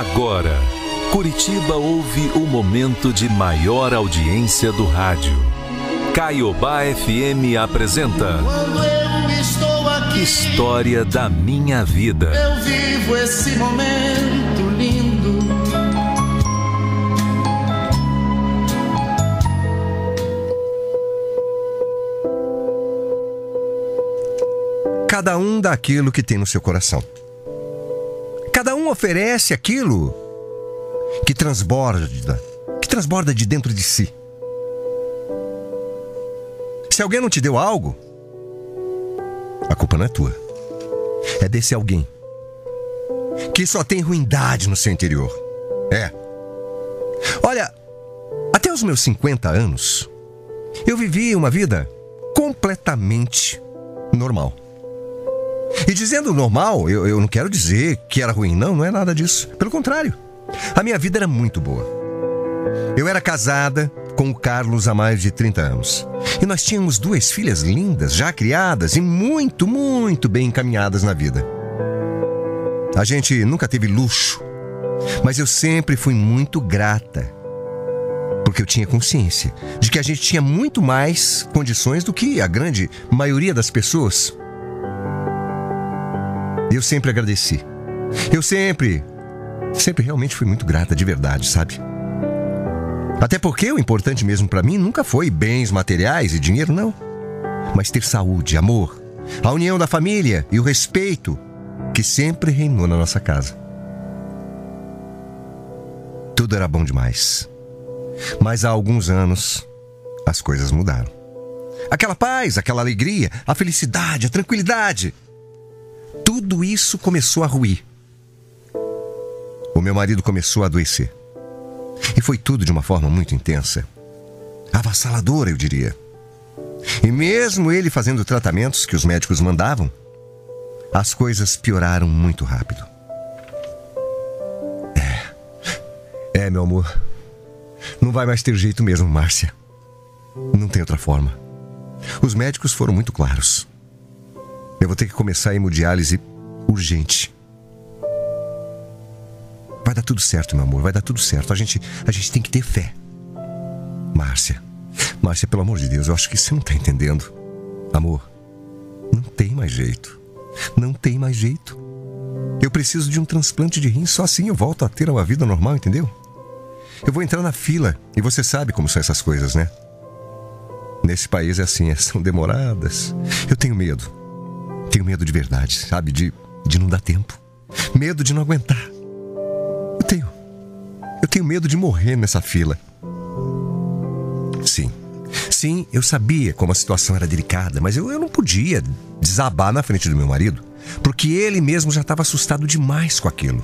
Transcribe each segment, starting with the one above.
Agora, Curitiba ouve o momento de maior audiência do rádio. Caiobá FM apresenta Quando eu estou aqui, História da Minha Vida. eu vivo esse momento lindo. Cada um dá aquilo que tem no seu coração. Oferece aquilo que transborda, que transborda de dentro de si. Se alguém não te deu algo, a culpa não é tua. É desse alguém que só tem ruindade no seu interior. É. Olha, até os meus 50 anos, eu vivi uma vida completamente normal. E dizendo normal, eu, eu não quero dizer que era ruim, não, não é nada disso. Pelo contrário, a minha vida era muito boa. Eu era casada com o Carlos há mais de 30 anos. E nós tínhamos duas filhas lindas, já criadas e muito, muito bem encaminhadas na vida. A gente nunca teve luxo, mas eu sempre fui muito grata. Porque eu tinha consciência de que a gente tinha muito mais condições do que a grande maioria das pessoas. Eu sempre agradeci. Eu sempre, sempre realmente fui muito grata, de verdade, sabe? Até porque o importante mesmo para mim nunca foi bens materiais e dinheiro, não. Mas ter saúde, amor, a união da família e o respeito que sempre reinou na nossa casa. Tudo era bom demais. Mas há alguns anos as coisas mudaram. Aquela paz, aquela alegria, a felicidade, a tranquilidade tudo isso começou a ruir. O meu marido começou a adoecer. E foi tudo de uma forma muito intensa. Avassaladora, eu diria. E mesmo ele fazendo tratamentos que os médicos mandavam, as coisas pioraram muito rápido. É. É, meu amor. Não vai mais ter jeito mesmo, Márcia. Não tem outra forma. Os médicos foram muito claros. Eu vou ter que começar a hemodiálise urgente. Vai dar tudo certo, meu amor, vai dar tudo certo. A gente, a gente tem que ter fé. Márcia, Márcia, pelo amor de Deus, eu acho que você não tá entendendo. Amor, não tem mais jeito. Não tem mais jeito. Eu preciso de um transplante de rim, só assim eu volto a ter uma vida normal, entendeu? Eu vou entrar na fila e você sabe como são essas coisas, né? Nesse país é assim, são demoradas. Eu tenho medo. Tenho medo de verdade, sabe? De, de não dar tempo. Medo de não aguentar. Eu tenho. Eu tenho medo de morrer nessa fila. Sim. Sim, eu sabia como a situação era delicada, mas eu, eu não podia desabar na frente do meu marido, porque ele mesmo já estava assustado demais com aquilo.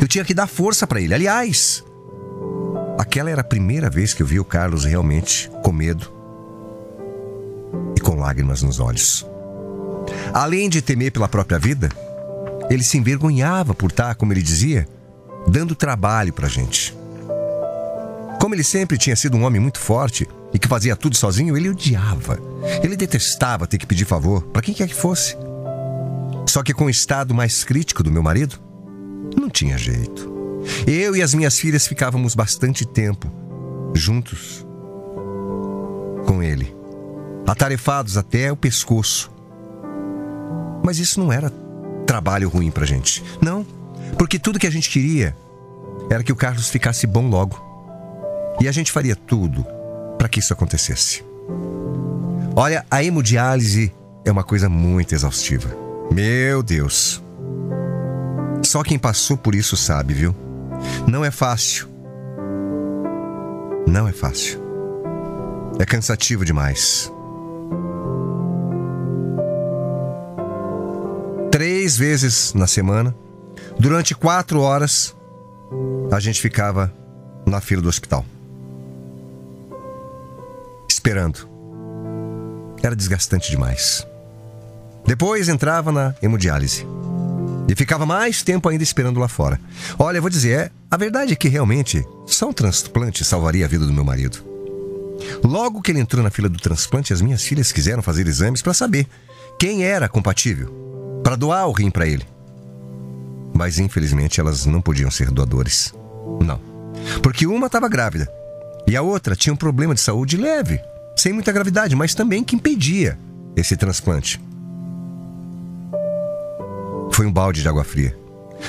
Eu tinha que dar força para ele. Aliás, aquela era a primeira vez que eu vi o Carlos realmente com medo e com lágrimas nos olhos. Além de temer pela própria vida, ele se envergonhava por estar, como ele dizia, dando trabalho pra gente. Como ele sempre tinha sido um homem muito forte e que fazia tudo sozinho, ele odiava. Ele detestava ter que pedir favor para quem quer que fosse. Só que com o estado mais crítico do meu marido, não tinha jeito. Eu e as minhas filhas ficávamos bastante tempo juntos com ele, atarefados até o pescoço mas isso não era trabalho ruim pra gente. Não, porque tudo que a gente queria era que o Carlos ficasse bom logo. E a gente faria tudo para que isso acontecesse. Olha, a hemodiálise é uma coisa muito exaustiva. Meu Deus. Só quem passou por isso sabe, viu? Não é fácil. Não é fácil. É cansativo demais. Três vezes na semana, durante quatro horas, a gente ficava na fila do hospital. Esperando. Era desgastante demais. Depois entrava na hemodiálise. E ficava mais tempo ainda esperando lá fora. Olha, eu vou dizer, é, a verdade é que realmente só um transplante salvaria a vida do meu marido. Logo que ele entrou na fila do transplante, as minhas filhas quiseram fazer exames para saber quem era compatível para doar o rim para ele. Mas infelizmente elas não podiam ser doadores. Não. Porque uma estava grávida e a outra tinha um problema de saúde leve, sem muita gravidade, mas também que impedia esse transplante. Foi um balde de água fria.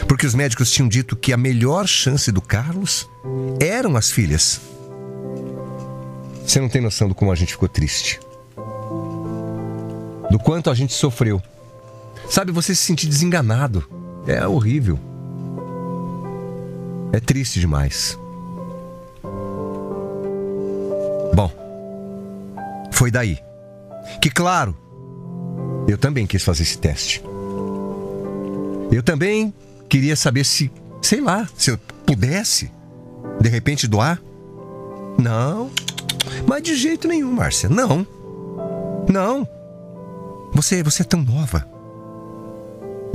Porque os médicos tinham dito que a melhor chance do Carlos eram as filhas. Você não tem noção do como a gente ficou triste. Do quanto a gente sofreu. Sabe, você se sentir desenganado. É horrível. É triste demais. Bom, foi daí que, claro, eu também quis fazer esse teste. Eu também queria saber se, sei lá, se eu pudesse, de repente, doar. Não, mas de jeito nenhum, Márcia. Não. Não. Você, você é tão nova.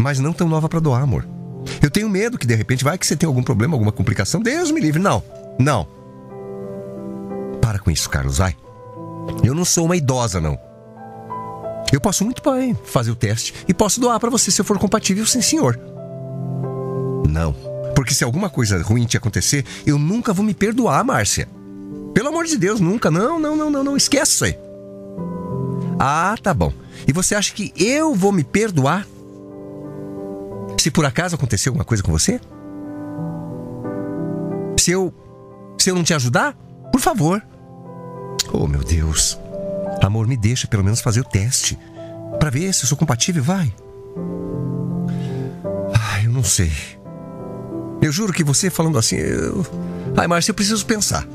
Mas não tão nova para doar, amor. Eu tenho medo que de repente vai que você tem algum problema, alguma complicação. Deus me livre. Não. Não. Para com isso, Carlos, vai. Eu não sou uma idosa, não. Eu posso muito bem fazer o teste e posso doar para você se eu for compatível, sim, senhor. Não. Porque se alguma coisa ruim te acontecer, eu nunca vou me perdoar, Márcia. Pelo amor de Deus, nunca. Não, não, não, não, não. Esquece isso aí. Ah, tá bom. E você acha que eu vou me perdoar? Se por acaso aconteceu alguma coisa com você? Se eu. Se eu não te ajudar? Por favor. Oh, meu Deus. Amor, me deixa pelo menos fazer o teste. para ver se eu sou compatível, vai. Ai, eu não sei. Eu juro que você falando assim. Eu... Ai, Márcia, eu preciso pensar.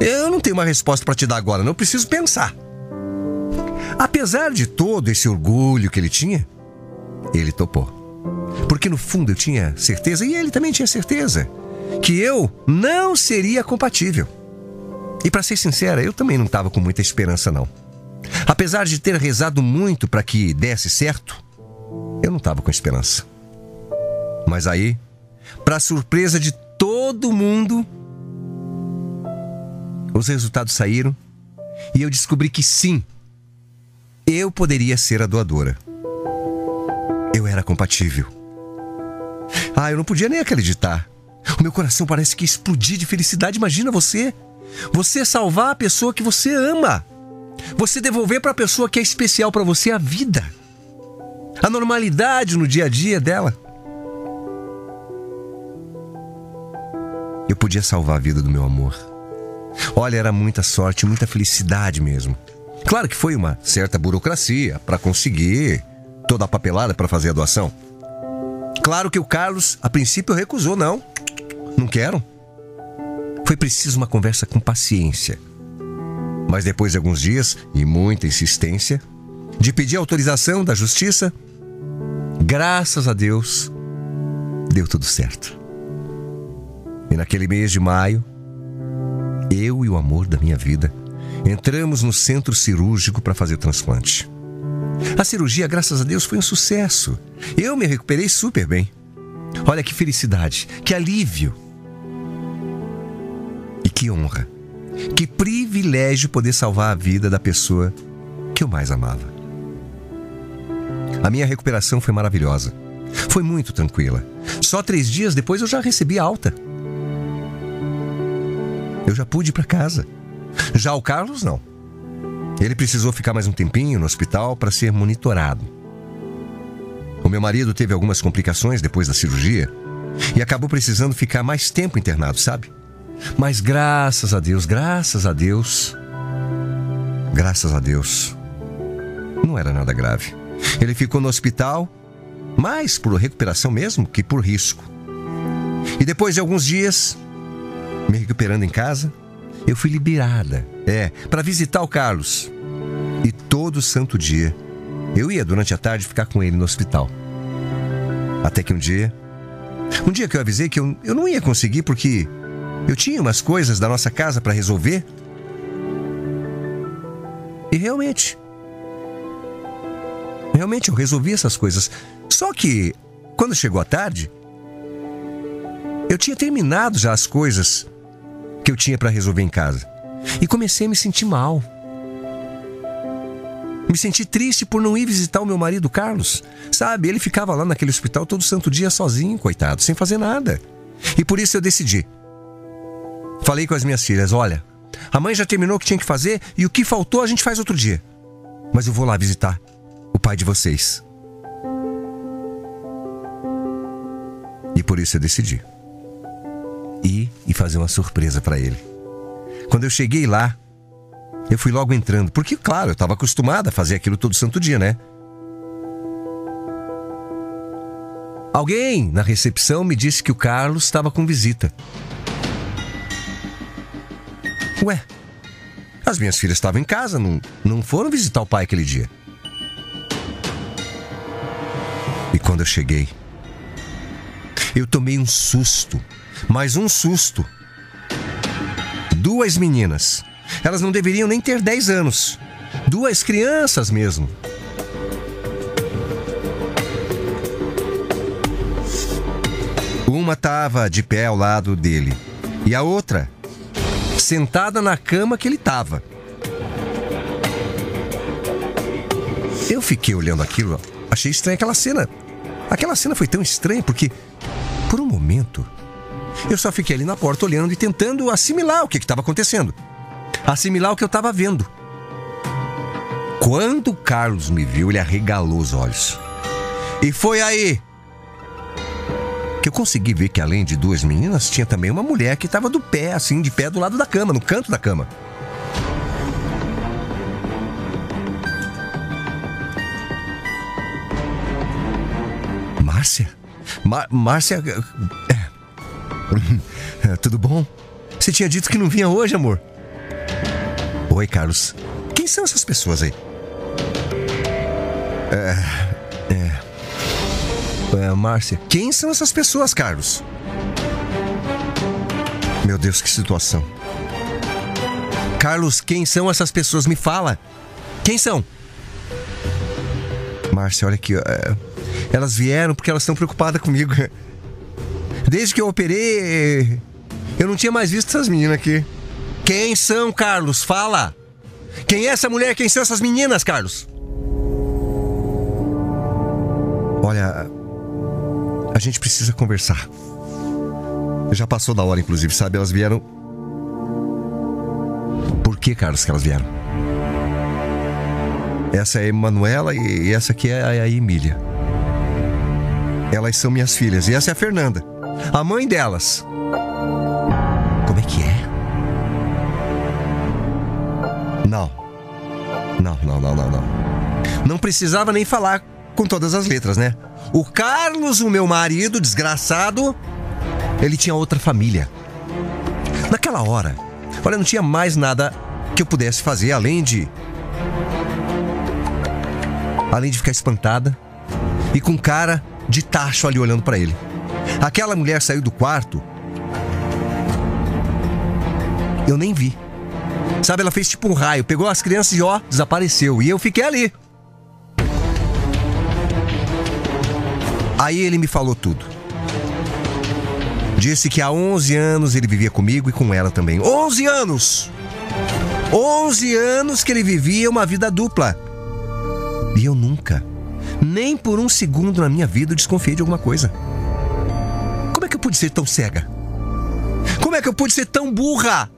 Eu não tenho uma resposta para te dar agora, não. Preciso pensar. Apesar de todo esse orgulho que ele tinha, ele topou. Porque no fundo eu tinha certeza, e ele também tinha certeza, que eu não seria compatível. E para ser sincera, eu também não estava com muita esperança, não. Apesar de ter rezado muito para que desse certo, eu não estava com esperança. Mas aí, para surpresa de todo mundo, os resultados saíram e eu descobri que sim, eu poderia ser a doadora. Eu era compatível. Ah, eu não podia nem acreditar. O meu coração parece que explodir de felicidade. Imagina você. Você salvar a pessoa que você ama. Você devolver para a pessoa que é especial para você a vida. A normalidade no dia a dia dela. Eu podia salvar a vida do meu amor. Olha, era muita sorte, muita felicidade mesmo. Claro que foi uma certa burocracia para conseguir toda a papelada para fazer a doação. Claro que o Carlos, a princípio, recusou, não. Não quero. Foi preciso uma conversa com paciência. Mas depois de alguns dias e muita insistência, de pedir autorização da justiça, graças a Deus, deu tudo certo. E naquele mês de maio, eu e o amor da minha vida entramos no centro cirúrgico para fazer o transplante. A cirurgia, graças a Deus, foi um sucesso. Eu me recuperei super bem. Olha que felicidade, que alívio. E que honra, que privilégio poder salvar a vida da pessoa que eu mais amava. A minha recuperação foi maravilhosa. Foi muito tranquila. Só três dias depois eu já recebi alta. Eu já pude ir para casa. Já o Carlos, não. Ele precisou ficar mais um tempinho no hospital para ser monitorado. O meu marido teve algumas complicações depois da cirurgia e acabou precisando ficar mais tempo internado, sabe? Mas graças a Deus, graças a Deus, graças a Deus, não era nada grave. Ele ficou no hospital, mais por recuperação mesmo que por risco. E depois de alguns dias, me recuperando em casa, eu fui liberada, é, para visitar o Carlos. E todo santo dia eu ia durante a tarde ficar com ele no hospital. Até que um dia, um dia que eu avisei que eu, eu não ia conseguir porque eu tinha umas coisas da nossa casa para resolver. E realmente, realmente eu resolvi essas coisas. Só que, quando chegou a tarde, eu tinha terminado já as coisas que eu tinha para resolver em casa. E comecei a me sentir mal. Me senti triste por não ir visitar o meu marido Carlos. Sabe, ele ficava lá naquele hospital todo santo dia sozinho, coitado, sem fazer nada. E por isso eu decidi. Falei com as minhas filhas: olha, a mãe já terminou o que tinha que fazer e o que faltou a gente faz outro dia. Mas eu vou lá visitar o pai de vocês. E por isso eu decidi ir e fazer uma surpresa para ele. Quando eu cheguei lá, eu fui logo entrando, porque, claro, eu estava acostumada a fazer aquilo todo santo dia, né? Alguém na recepção me disse que o Carlos estava com visita. Ué, as minhas filhas estavam em casa, não, não foram visitar o pai aquele dia. E quando eu cheguei, eu tomei um susto, mais um susto. Duas meninas. Elas não deveriam nem ter 10 anos. Duas crianças mesmo. Uma estava de pé ao lado dele e a outra sentada na cama que ele estava. Eu fiquei olhando aquilo, achei estranha aquela cena. Aquela cena foi tão estranha porque, por um momento, eu só fiquei ali na porta olhando e tentando assimilar o que estava acontecendo. Assimilar o que eu estava vendo. Quando o Carlos me viu, ele arregalou os olhos. E foi aí que eu consegui ver que além de duas meninas, tinha também uma mulher que estava do pé, assim, de pé do lado da cama, no canto da cama. Márcia? Márcia. É... Tudo bom? Você tinha dito que não vinha hoje, amor? Oi, Carlos. Quem são essas pessoas aí? É. É, Márcia, quem são essas pessoas, Carlos? Meu Deus, que situação. Carlos, quem são essas pessoas? Me fala. Quem são? Márcia, olha aqui. É, elas vieram porque elas estão preocupadas comigo. Desde que eu operei, eu não tinha mais visto essas meninas aqui. Quem são, Carlos? Fala! Quem é essa mulher? Quem são essas meninas, Carlos? Olha, a gente precisa conversar. Já passou da hora, inclusive, sabe? Elas vieram. Por que, Carlos, que elas vieram? Essa é a Emanuela e essa aqui é a Emília. Elas são minhas filhas. E essa é a Fernanda, a mãe delas. Como é que é? Não. Não, não, não, não, não. Não precisava nem falar com todas as letras, né? O Carlos, o meu marido, desgraçado, ele tinha outra família. Naquela hora, olha, não tinha mais nada que eu pudesse fazer além de. Além de ficar espantada e com cara de tacho ali olhando para ele. Aquela mulher saiu do quarto. Eu nem vi. Sabe, ela fez tipo um raio, pegou as crianças e ó, desapareceu. E eu fiquei ali. Aí ele me falou tudo. Disse que há 11 anos ele vivia comigo e com ela também. 11 anos! 11 anos que ele vivia uma vida dupla. E eu nunca, nem por um segundo na minha vida, desconfiei de alguma coisa. Como é que eu pude ser tão cega? Como é que eu pude ser tão burra?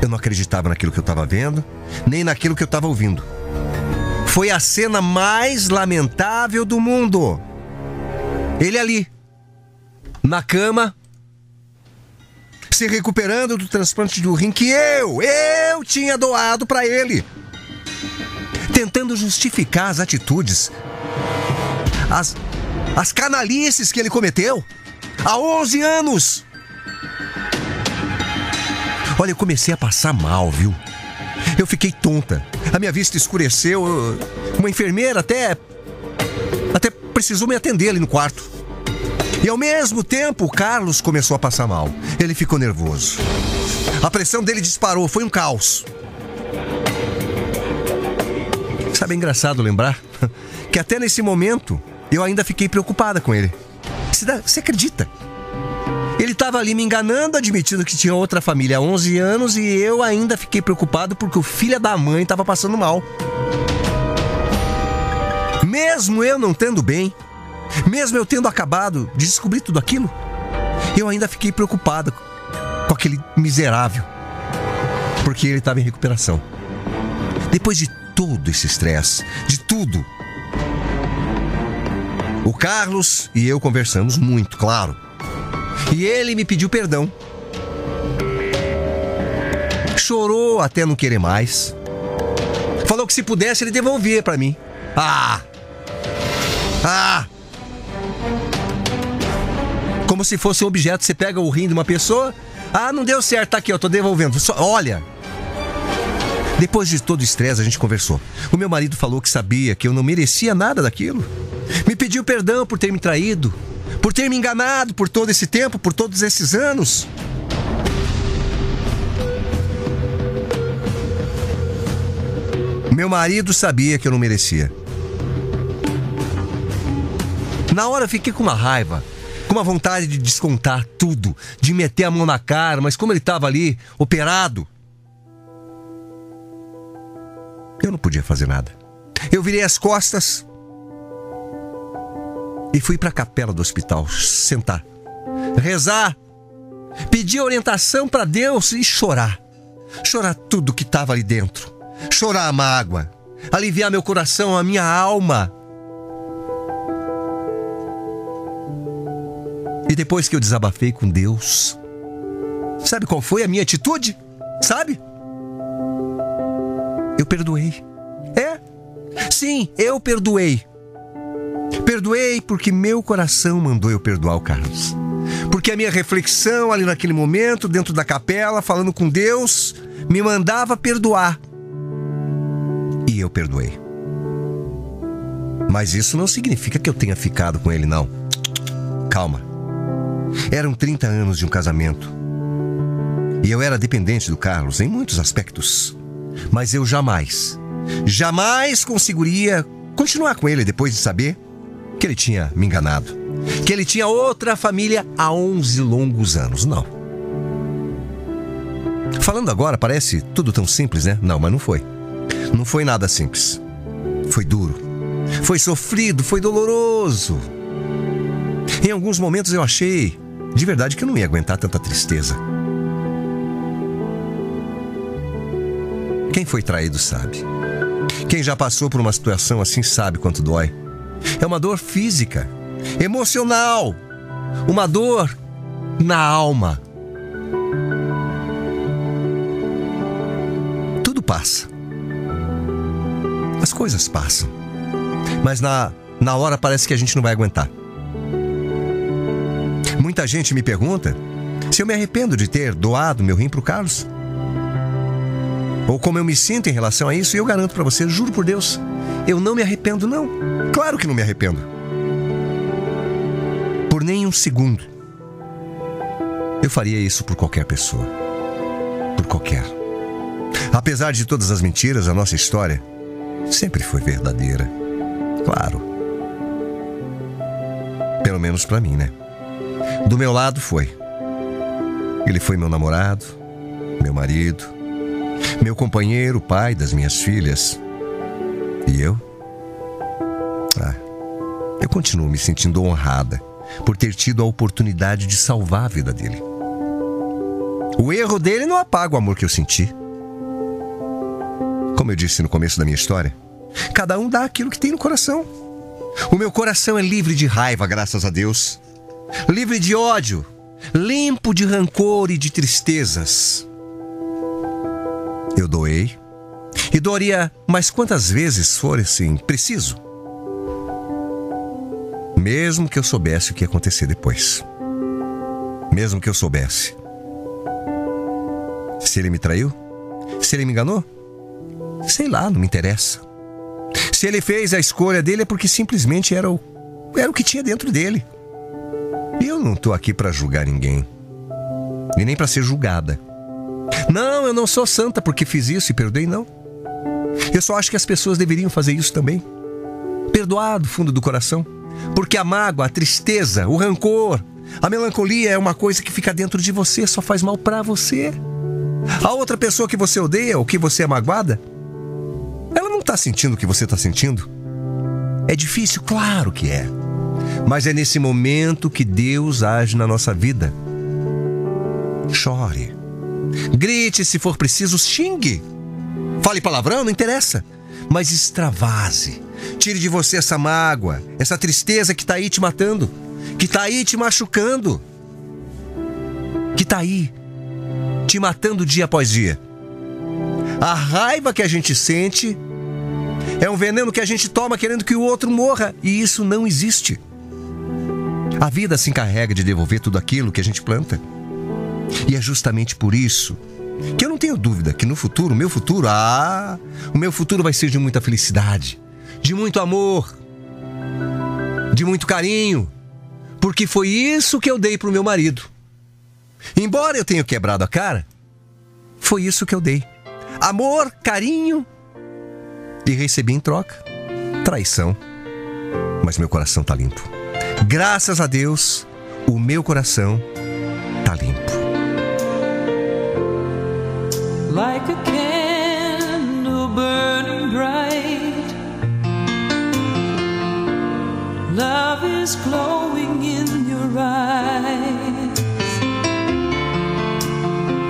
Eu não acreditava naquilo que eu estava vendo, nem naquilo que eu estava ouvindo. Foi a cena mais lamentável do mundo. Ele ali, na cama, se recuperando do transplante do rim que eu, eu tinha doado para ele. Tentando justificar as atitudes, as, as canalices que ele cometeu há 11 anos. Olha, eu comecei a passar mal, viu? Eu fiquei tonta. A minha vista escureceu. Uma enfermeira até. até precisou me atender ali no quarto. E ao mesmo tempo, o Carlos começou a passar mal. Ele ficou nervoso. A pressão dele disparou, foi um caos. Sabe, é engraçado lembrar que até nesse momento eu ainda fiquei preocupada com ele. Você, acredita? Ele estava ali me enganando, admitindo que tinha outra família há 11 anos e eu ainda fiquei preocupado porque o filho da mãe estava passando mal. Mesmo eu não tendo bem, mesmo eu tendo acabado de descobrir tudo aquilo, eu ainda fiquei preocupado com aquele miserável, porque ele estava em recuperação. Depois de todo esse estresse, de tudo, o Carlos e eu conversamos muito, claro. E ele me pediu perdão. Chorou até não querer mais. Falou que se pudesse ele devolvia para mim. Ah! Ah! Como se fosse um objeto, você pega o rim de uma pessoa, ah, não deu certo, tá aqui, eu tô devolvendo. Só, olha. Depois de todo o estresse, a gente conversou. O meu marido falou que sabia que eu não merecia nada daquilo. Me pediu perdão por ter me traído, por ter me enganado por todo esse tempo, por todos esses anos. Meu marido sabia que eu não merecia. Na hora eu fiquei com uma raiva, com uma vontade de descontar tudo, de meter a mão na cara, mas como ele estava ali, operado, eu não podia fazer nada. Eu virei as costas e fui para a capela do hospital sentar, rezar, pedir orientação para Deus e chorar. Chorar tudo que estava ali dentro. Chorar a mágoa, aliviar meu coração, a minha alma. E depois que eu desabafei com Deus, sabe qual foi a minha atitude? Sabe? Eu perdoei. É? Sim, eu perdoei. Perdoei porque meu coração mandou eu perdoar o Carlos. Porque a minha reflexão ali naquele momento, dentro da capela, falando com Deus, me mandava perdoar. E eu perdoei. Mas isso não significa que eu tenha ficado com ele, não. Calma. Eram 30 anos de um casamento. E eu era dependente do Carlos em muitos aspectos. Mas eu jamais, jamais conseguiria continuar com ele depois de saber que ele tinha me enganado, que ele tinha outra família há 11 longos anos. Não. Falando agora, parece tudo tão simples, né? Não, mas não foi. Não foi nada simples. Foi duro. Foi sofrido, foi doloroso. Em alguns momentos eu achei, de verdade, que eu não ia aguentar tanta tristeza. Quem foi traído sabe. Quem já passou por uma situação assim sabe quanto dói. É uma dor física, emocional, uma dor na alma. Tudo passa. As coisas passam. Mas na, na hora parece que a gente não vai aguentar. Muita gente me pergunta se eu me arrependo de ter doado meu rim para o Carlos. Ou como eu me sinto em relação a isso, e eu garanto para você, juro por Deus, eu não me arrependo, não. Claro que não me arrependo. Por nem um segundo. Eu faria isso por qualquer pessoa. Por qualquer. Apesar de todas as mentiras, a nossa história sempre foi verdadeira. Claro. Pelo menos para mim, né? Do meu lado foi. Ele foi meu namorado, meu marido, meu companheiro, pai das minhas filhas. E eu? Eu continuo me sentindo honrada por ter tido a oportunidade de salvar a vida dele. O erro dele não apaga o amor que eu senti. Como eu disse no começo da minha história, cada um dá aquilo que tem no coração. O meu coração é livre de raiva, graças a Deus. Livre de ódio, limpo de rancor e de tristezas. Eu doei. E doaria mais quantas vezes for assim preciso. Mesmo que eu soubesse o que ia acontecer depois. Mesmo que eu soubesse. Se ele me traiu? Se ele me enganou? Sei lá, não me interessa. Se ele fez a escolha dele é porque simplesmente era o, era o que tinha dentro dele. E eu não estou aqui para julgar ninguém. E nem para ser julgada. Não, eu não sou santa porque fiz isso e perdoei, não. Eu só acho que as pessoas deveriam fazer isso também. Perdoar do fundo do coração. Porque a mágoa, a tristeza, o rancor, A melancolia é uma coisa que fica dentro de você, só faz mal para você. A outra pessoa que você odeia ou que você é magoada, ela não tá sentindo o que você tá sentindo. É difícil, claro que é. Mas é nesse momento que Deus age na nossa vida. Chore. Grite se for preciso, xingue. Fale palavrão, não interessa. Mas extravase. Tire de você essa mágoa, essa tristeza que está aí te matando, que está aí te machucando, que está aí te matando dia após dia. A raiva que a gente sente é um veneno que a gente toma querendo que o outro morra, e isso não existe. A vida se encarrega de devolver tudo aquilo que a gente planta. E é justamente por isso que eu não tenho dúvida que no futuro, meu futuro, ah, o meu futuro vai ser de muita felicidade, de muito amor, de muito carinho, porque foi isso que eu dei pro meu marido. Embora eu tenha quebrado a cara, foi isso que eu dei. Amor, carinho e recebi em troca traição. Mas meu coração tá limpo. Graças a Deus, o meu coração like a candle burning bright. Love is glowing in your eyes,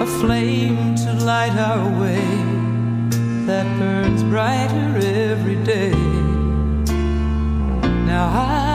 a flame to light our way that burns brighter every day. Now I